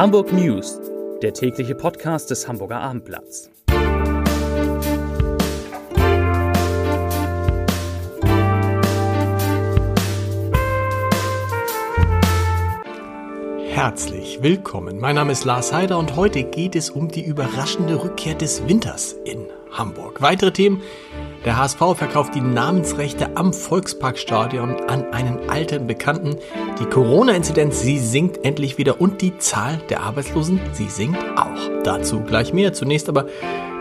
Hamburg News, der tägliche Podcast des Hamburger Abendblatts. Herzlich willkommen. Mein Name ist Lars Heider und heute geht es um die überraschende Rückkehr des Winters in Hamburg. Weitere Themen der HSV verkauft die Namensrechte am Volksparkstadion an einen alten Bekannten. Die Corona-Inzidenz, sie sinkt endlich wieder und die Zahl der Arbeitslosen, sie sinkt auch. Dazu gleich mehr. Zunächst aber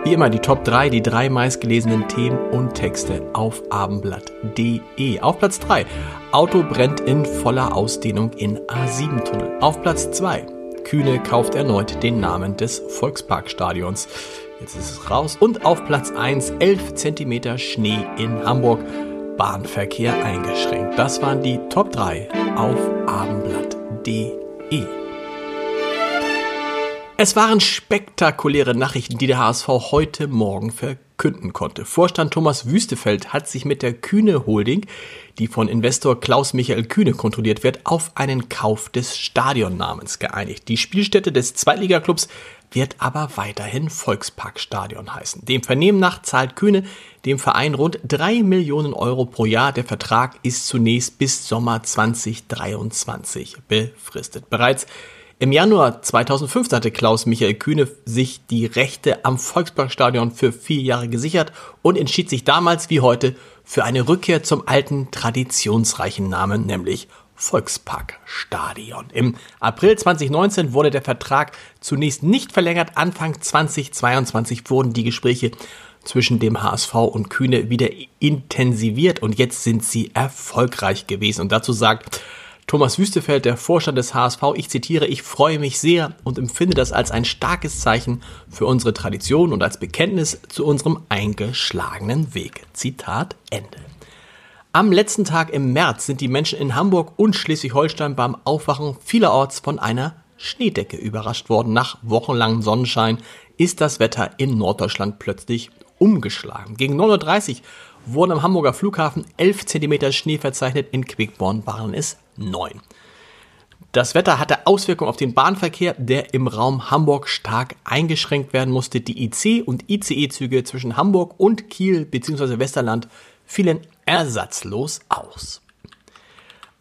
wie immer die Top 3, die drei meistgelesenen Themen und Texte auf abendblatt.de. Auf Platz 3, Auto brennt in voller Ausdehnung in A7-Tunnel. Auf Platz 2, Kühne kauft erneut den Namen des Volksparkstadions. Jetzt ist es raus. Und auf Platz 1 11 cm Schnee in Hamburg. Bahnverkehr eingeschränkt. Das waren die Top 3 auf abendblatt.de. Es waren spektakuläre Nachrichten, die der HSV heute Morgen verkünden konnte. Vorstand Thomas Wüstefeld hat sich mit der Kühne Holding, die von Investor Klaus Michael Kühne kontrolliert wird, auf einen Kauf des Stadionnamens geeinigt. Die Spielstätte des Zweitligaklubs wird aber weiterhin Volksparkstadion heißen. Dem Vernehmen nach zahlt Kühne dem Verein rund drei Millionen Euro pro Jahr. Der Vertrag ist zunächst bis Sommer 2023 befristet. Bereits im Januar 2005 hatte Klaus Michael Kühne sich die Rechte am Volksparkstadion für vier Jahre gesichert und entschied sich damals wie heute für eine Rückkehr zum alten traditionsreichen Namen, nämlich Volksparkstadion. Im April 2019 wurde der Vertrag zunächst nicht verlängert. Anfang 2022 wurden die Gespräche zwischen dem HSV und Kühne wieder intensiviert und jetzt sind sie erfolgreich gewesen. Und dazu sagt Thomas Wüstefeld, der Vorstand des HSV, ich zitiere, ich freue mich sehr und empfinde das als ein starkes Zeichen für unsere Tradition und als Bekenntnis zu unserem eingeschlagenen Weg. Zitat Ende. Am letzten Tag im März sind die Menschen in Hamburg und Schleswig-Holstein beim Aufwachen vielerorts von einer Schneedecke überrascht worden. Nach wochenlangem Sonnenschein ist das Wetter in Norddeutschland plötzlich umgeschlagen. Gegen 9.30 Uhr wurden am Hamburger Flughafen 11 cm Schnee verzeichnet, in Quickborn waren es 9. Das Wetter hatte Auswirkungen auf den Bahnverkehr, der im Raum Hamburg stark eingeschränkt werden musste. Die IC- und ICE-Züge zwischen Hamburg und Kiel bzw. Westerland fielen ersatzlos aus.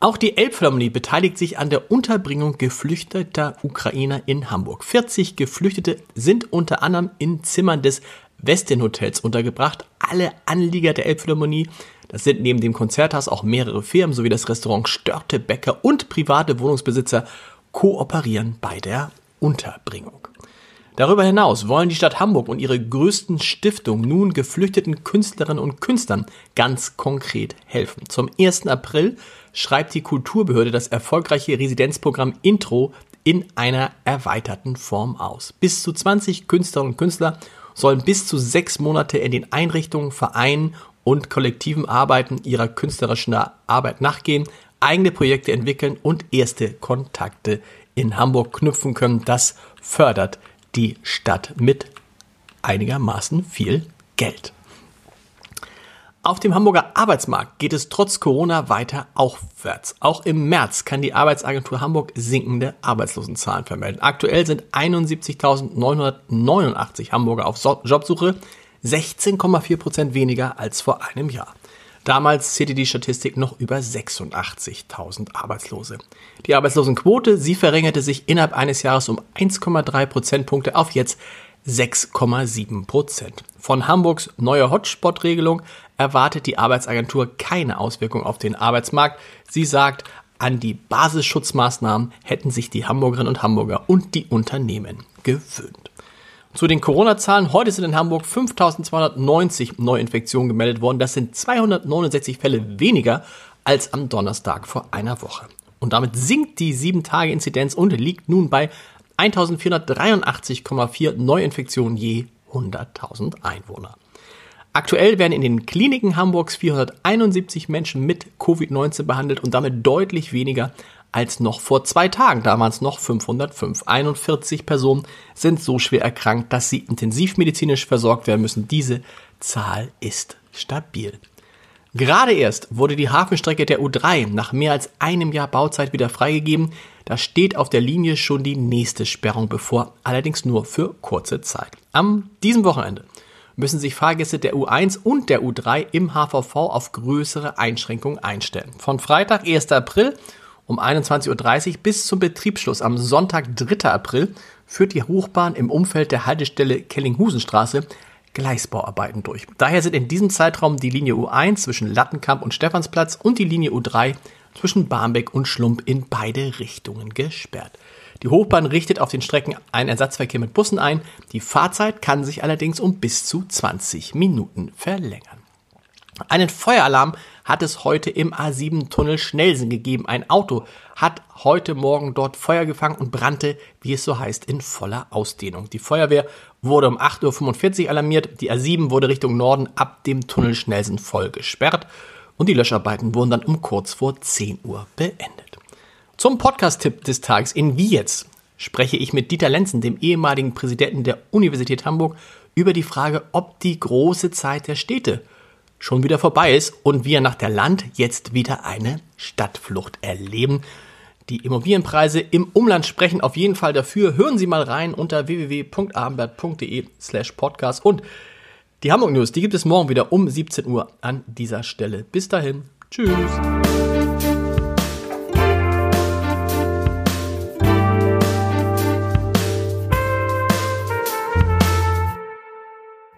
Auch die Elbphilharmonie beteiligt sich an der Unterbringung geflüchteter Ukrainer in Hamburg. 40 Geflüchtete sind unter anderem in Zimmern des Westin Hotels untergebracht. Alle Anlieger der Elbphilharmonie, das sind neben dem Konzerthaus auch mehrere Firmen sowie das Restaurant Störte Bäcker und private Wohnungsbesitzer kooperieren bei der Unterbringung. Darüber hinaus wollen die Stadt Hamburg und ihre größten Stiftungen nun geflüchteten Künstlerinnen und Künstlern ganz konkret helfen. Zum 1. April schreibt die Kulturbehörde das erfolgreiche Residenzprogramm Intro in einer erweiterten Form aus. Bis zu 20 Künstlerinnen und Künstler sollen bis zu sechs Monate in den Einrichtungen, Vereinen und kollektiven Arbeiten ihrer künstlerischen Arbeit nachgehen, eigene Projekte entwickeln und erste Kontakte in Hamburg knüpfen können. Das fördert die Stadt mit einigermaßen viel Geld. Auf dem Hamburger Arbeitsmarkt geht es trotz Corona weiter aufwärts. Auch im März kann die Arbeitsagentur Hamburg sinkende Arbeitslosenzahlen vermelden. Aktuell sind 71.989 Hamburger auf Jobsuche, 16,4 Prozent weniger als vor einem Jahr. Damals zählte die Statistik noch über 86.000 Arbeitslose. Die Arbeitslosenquote, sie verringerte sich innerhalb eines Jahres um 1,3 Prozentpunkte auf jetzt 6,7 Prozent. Von Hamburgs neuer Hotspot-Regelung erwartet die Arbeitsagentur keine Auswirkung auf den Arbeitsmarkt. Sie sagt, an die Basisschutzmaßnahmen hätten sich die Hamburgerinnen und Hamburger und die Unternehmen gewöhnt. Zu den Corona-Zahlen. Heute sind in Hamburg 5290 Neuinfektionen gemeldet worden. Das sind 269 Fälle weniger als am Donnerstag vor einer Woche. Und damit sinkt die 7-Tage-Inzidenz und liegt nun bei 1483,4 Neuinfektionen je 100.000 Einwohner. Aktuell werden in den Kliniken Hamburgs 471 Menschen mit Covid-19 behandelt und damit deutlich weniger als noch vor zwei Tagen, damals noch 505. 41 Personen sind so schwer erkrankt, dass sie intensivmedizinisch versorgt werden müssen. Diese Zahl ist stabil. Gerade erst wurde die Hafenstrecke der U3 nach mehr als einem Jahr Bauzeit wieder freigegeben. Da steht auf der Linie schon die nächste Sperrung bevor, allerdings nur für kurze Zeit. Am diesem Wochenende müssen sich Fahrgäste der U1 und der U3 im HVV auf größere Einschränkungen einstellen. Von Freitag, 1. April um 21.30 Uhr bis zum Betriebsschluss am Sonntag, 3. April führt die Hochbahn im Umfeld der Haltestelle Kellinghusenstraße Gleisbauarbeiten durch. Daher sind in diesem Zeitraum die Linie U1 zwischen Lattenkamp und Stephansplatz und die Linie U3 zwischen Barmbek und Schlump in beide Richtungen gesperrt. Die Hochbahn richtet auf den Strecken einen Ersatzverkehr mit Bussen ein. Die Fahrzeit kann sich allerdings um bis zu 20 Minuten verlängern. Einen Feueralarm hat es heute im A7-Tunnel Schnellsen gegeben. Ein Auto hat heute Morgen dort Feuer gefangen und brannte, wie es so heißt, in voller Ausdehnung. Die Feuerwehr wurde um 8.45 Uhr alarmiert. Die A7 wurde Richtung Norden ab dem Tunnel Schnellsen voll gesperrt und die Löscharbeiten wurden dann um kurz vor 10 Uhr beendet. Zum Podcast-Tipp des Tages in Wie jetzt spreche ich mit Dieter Lenzen, dem ehemaligen Präsidenten der Universität Hamburg, über die Frage, ob die große Zeit der Städte schon wieder vorbei ist und wir nach der Land jetzt wieder eine Stadtflucht erleben. Die Immobilienpreise im Umland sprechen auf jeden Fall dafür. Hören Sie mal rein unter www.abendblatt.de slash podcast und die Hamburg News, die gibt es morgen wieder um 17 Uhr an dieser Stelle. Bis dahin. Tschüss.